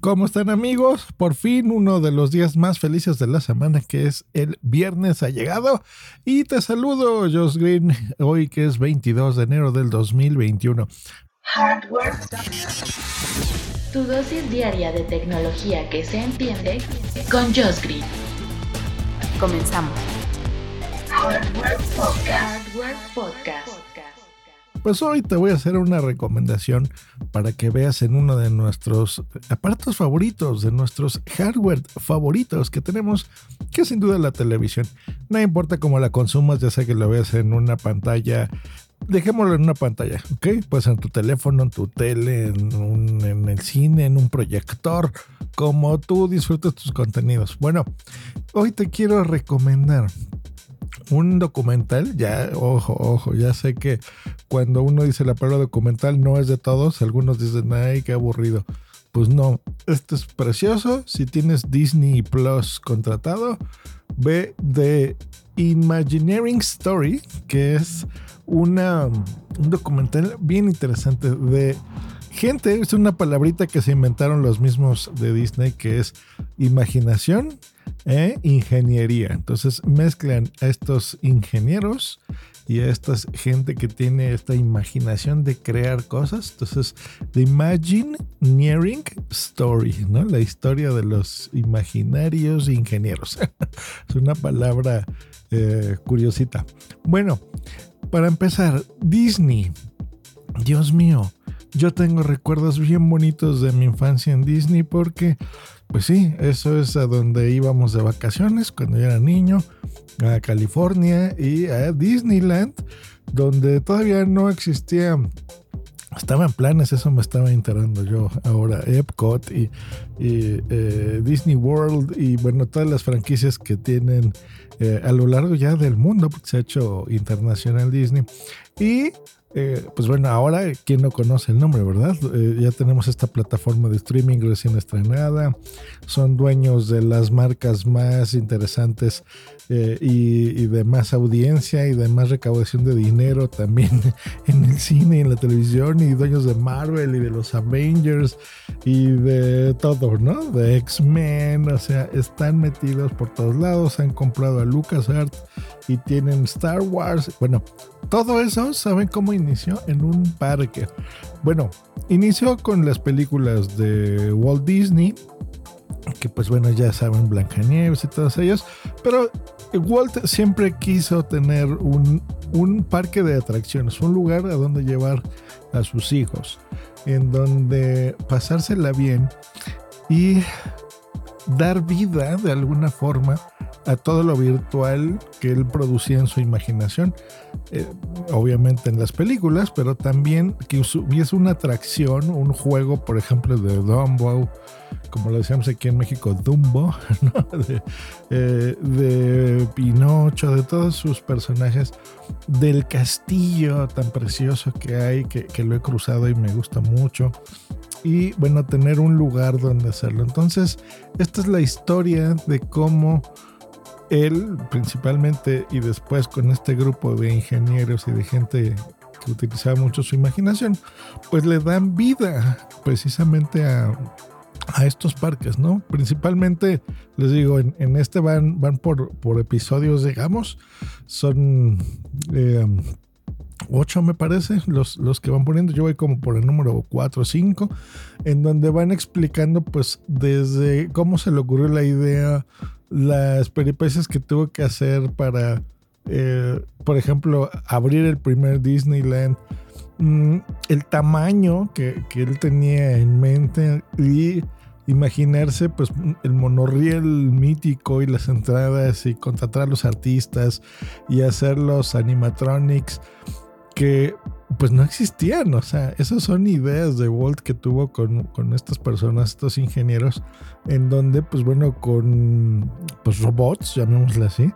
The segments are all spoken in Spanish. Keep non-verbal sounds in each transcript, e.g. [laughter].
¿Cómo están amigos? Por fin uno de los días más felices de la semana que es el viernes ha llegado y te saludo Josh Green hoy que es 22 de enero del 2021. Hardware. Tu dosis diaria de tecnología que se entiende con Josh Green. Comenzamos. Hardware Podcast. Hardware Podcast. Pues hoy te voy a hacer una recomendación para que veas en uno de nuestros aparatos favoritos, de nuestros hardware favoritos que tenemos, que es sin duda la televisión. No importa cómo la consumas, ya sea que lo veas en una pantalla dejémoslo en una pantalla, ¿ok? Pues en tu teléfono, en tu tele, en, en, el cine, en un proyector, como tú disfrutes tus contenidos. Bueno, hoy te quiero recomendar un documental, ya, ojo, ojo, ya sé que cuando uno dice la palabra documental no es de todos, algunos dicen, ay, qué aburrido. Pues no, esto es precioso. Si tienes Disney Plus contratado, ve de Imagineering Story, que es una, un documental bien interesante de gente, es una palabrita que se inventaron los mismos de Disney, que es imaginación e ingeniería. Entonces mezclan a estos ingenieros y a esta gente que tiene esta imaginación de crear cosas. Entonces, The Imagineering Story, ¿no? La historia de los imaginarios ingenieros. [laughs] es una palabra eh, curiosita. Bueno, para empezar, Disney. Dios mío, yo tengo recuerdos bien bonitos de mi infancia en Disney porque, pues sí, eso es a donde íbamos de vacaciones cuando yo era niño, a California y a Disneyland, donde todavía no existía estaba en planes, eso me estaba enterando yo ahora, Epcot y, eh, Disney World y bueno, todas las franquicias que tienen eh, a lo largo ya del mundo, porque se ha hecho internacional Disney. Y eh, pues bueno, ahora, ¿quién no conoce el nombre, verdad? Eh, ya tenemos esta plataforma de streaming recién estrenada. Son dueños de las marcas más interesantes eh, y, de más audiencia y de más recaudación de dinero también [laughs] en el cine y en la televisión. Y dueños de Marvel y de los Avengers y de todo, ¿no? De X-Men. O sea, están metidos por todos lados. Han comprado a LucasArts y tienen Star Wars. Bueno, todo eso, ¿saben cómo inició? En un parque. Bueno, inició con las películas de Walt Disney, que pues bueno, ya saben, Blancanieves y todos ellos, pero Walt siempre quiso tener un, un parque de atracciones, un lugar a donde llevar a sus hijos, en donde pasársela bien y dar vida de alguna forma a todo lo virtual que él producía en su imaginación, eh, obviamente en las películas, pero también que hubiese una atracción, un juego, por ejemplo, de Dumbo, como lo decíamos aquí en México, Dumbo, [laughs] eh, de, Pinocho, de todos sus personajes, del castillo tan precioso que hay, que, que lo he cruzado y me gusta mucho y bueno, tener un lugar donde hacerlo. Entonces, esta es la historia de cómo él principalmente y después con este grupo de ingenieros y de gente que utilizaba mucho su imaginación, pues le dan vida precisamente a, estos parques, ¿no? Principalmente, les digo, en, este van, van por, episodios, digamos, son eh, ocho me parece, los, los que van poniendo, yo voy como por el número 4 o 5, en donde van explicando pues desde cómo se le ocurrió la idea, las peripecias que tuvo que hacer para, eh, por ejemplo, abrir el primer Disneyland, mm, el tamaño que, él tenía en mente y imaginarse pues el monorriel mítico y las entradas y contratar a los artistas y hacer los animatronics que pues no existían. O sea, esas son ideas de Walt que tuvo con, con estas personas, estos ingenieros, en donde, pues bueno, con pues robots, llamémosle así,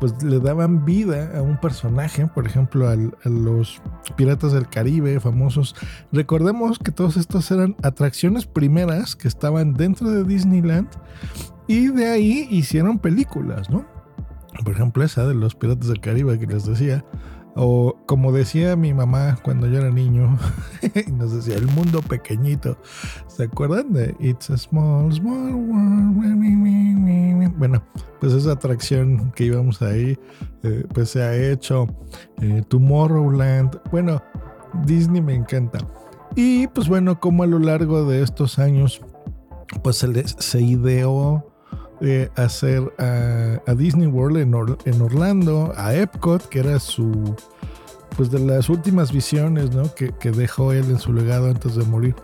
pues le daban vida a un personaje, por ejemplo, a los piratas del Caribe famosos. Recordemos que todos estos eran atracciones primeras que estaban dentro de Disneyland y de ahí hicieron películas, ¿no? Por ejemplo, esa de los piratas del Caribe que les decía. O como decía mi mamá cuando yo era niño, [laughs] nos decía, el mundo pequeñito. ¿Se acuerdan de It's a Small, Small World? Bueno, pues esa atracción que íbamos ahí, eh, pues se ha hecho. eh, Tomorrowland. Bueno, Disney me encanta. Y pues bueno, como a lo largo de estos años, pues se, les- se ideó eh, hacer a, Disney World en, Or- en Orlando, a Epcot, que era su, pues de las últimas visiones, ¿no? Que, que dejó él en su legado antes de morir,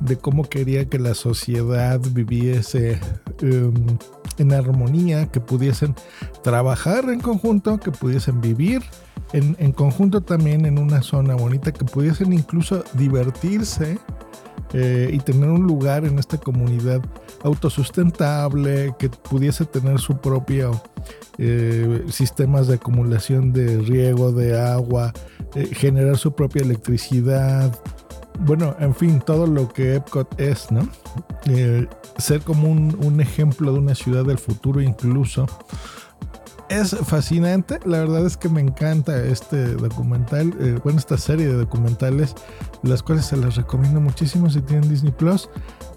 de cómo quería que la sociedad viviese em, en armonía, que pudiesen trabajar en conjunto, que pudiesen vivir en, en conjunto también en una zona bonita, que pudiesen incluso divertirse eh, y tener un lugar en esta comunidad autosustentable, que pudiese tener su propio eh, sistemas de acumulación de riego, de agua, eh, generar su propia electricidad. Bueno, en fin, todo lo que Epcot es, ¿no? Ser como un ejemplo de una ciudad del futuro incluso. Es fascinante, la verdad es que me encanta este documental, eh, bueno, esta serie de documentales, las cuales se las recomiendo muchísimo si tienen Disney Plus.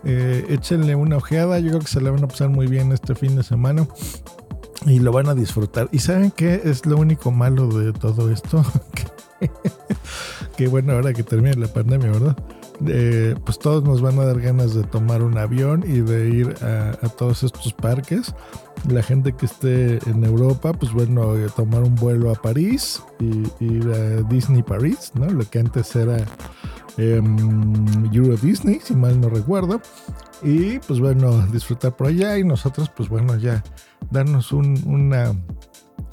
Eh, échenle una ojeada, yo creo que se la van a pasar muy bien este fin de semana y lo van a disfrutar. ¿Y saben qué es lo único malo de todo esto? [laughs] que, bueno, ahora que termine la pandemia, ¿verdad? Pues todos nos van a dar ganas de tomar un avión y de ir a, a todos estos parques. La gente que esté en Europa, pues bueno, eh, tomar un vuelo a París y ir a Disney París, ¿no? Lo que antes era em, Euro Disney, si mal no recuerdo. Y pues bueno, disfrutar por allá y nosotros, pues bueno, ya darnos un- una,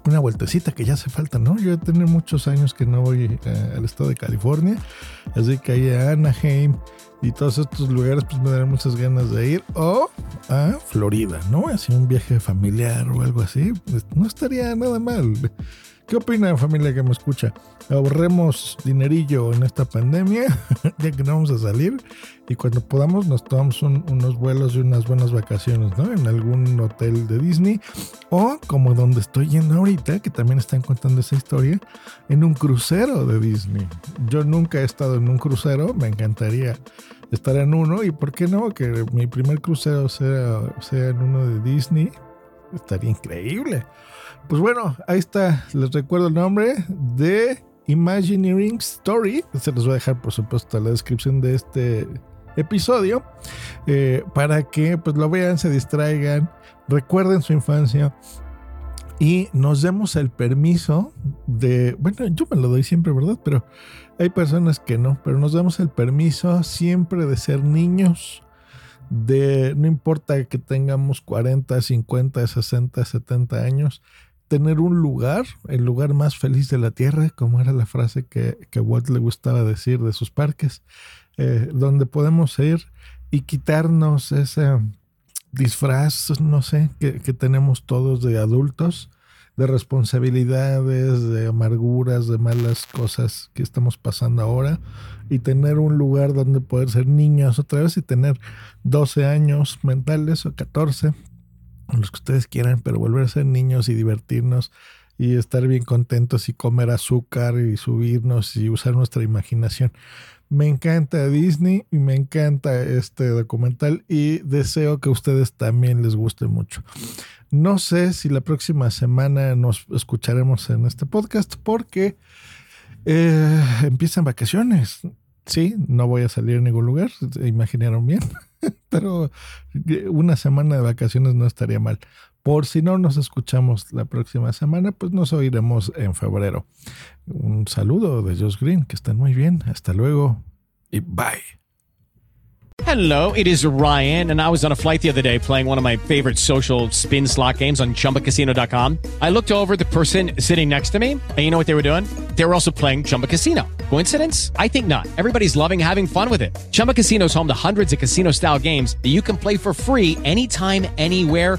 una vueltecita que ya hace falta, ¿no? Yo tengo muchos años que no voy eh, al estado de California, así que ahí a Anaheim y todos estos lugares, pues me darán muchas ganas de ir. O a Florida, ¿no? Así un viaje familiar o algo así, pues, no estaría nada mal. ¿Qué opina familia que me escucha? Ahorremos dinerillo en esta pandemia, [laughs] ya que no vamos a salir, y cuando podamos nos tomamos un- unos vuelos y unas buenas vacaciones, ¿no? En algún hotel de Disney, o como donde estoy yendo ahorita, que también están contando esa historia, en un crucero de Disney. Yo nunca he estado en un crucero, me encantaría estar en uno, y por qué no, que mi primer crucero sea, sea en uno de Disney, estaría increíble. Pues bueno, ahí está. Les recuerdo el nombre de Imagineering Story. Se los voy a dejar, por supuesto, en la descripción de este episodio. eh, para que pues lo vean, se distraigan, recuerden su infancia. Y nos demos el permiso de, bueno, yo me lo doy siempre, ¿verdad? Pero hay personas que no, pero nos damos el permiso siempre de ser niños, de no importa que tengamos 40, 50, 60, 70 años, tener un lugar, el lugar más feliz de la tierra, como era la frase que, que Walt le gustaba decir de sus parques, eh, donde podemos ir y quitarnos ese disfraz, no sé, que, que tenemos todos de adultos, de responsabilidades, de amarguras, de malas cosas que estamos pasando ahora, y tener un lugar donde poder ser niños otra vez y tener 12 años mentales o 14, los que ustedes quieran, pero volver a ser niños y divertirnos y estar bien contentos y comer azúcar y subirnos y usar nuestra imaginación. Me encanta Disney y me encanta este documental y deseo que a ustedes también les guste mucho. No sé si la próxima semana nos escucharemos en este podcast porque eh, empiezan vacaciones. Sí, no voy a salir a ningún lugar, se imaginaron bien, [laughs] pero una semana de vacaciones no estaría mal. Por si no nos escuchamos la próxima semana, pues nos oiremos en febrero. Un saludo de Josh Green, que estén muy bien. Hasta luego y bye. Hello, it is Ryan, and I was on a flight the other day playing one of my favorite social spin slot games on chumbacasino.com. I looked over the person sitting next to me, and you know what they were doing? They were also playing Chumba Casino. Coincidence? I think not. Everybody's loving having fun with it. Chumba Casino is home to hundreds of casino style games that you can play for free anytime, anywhere,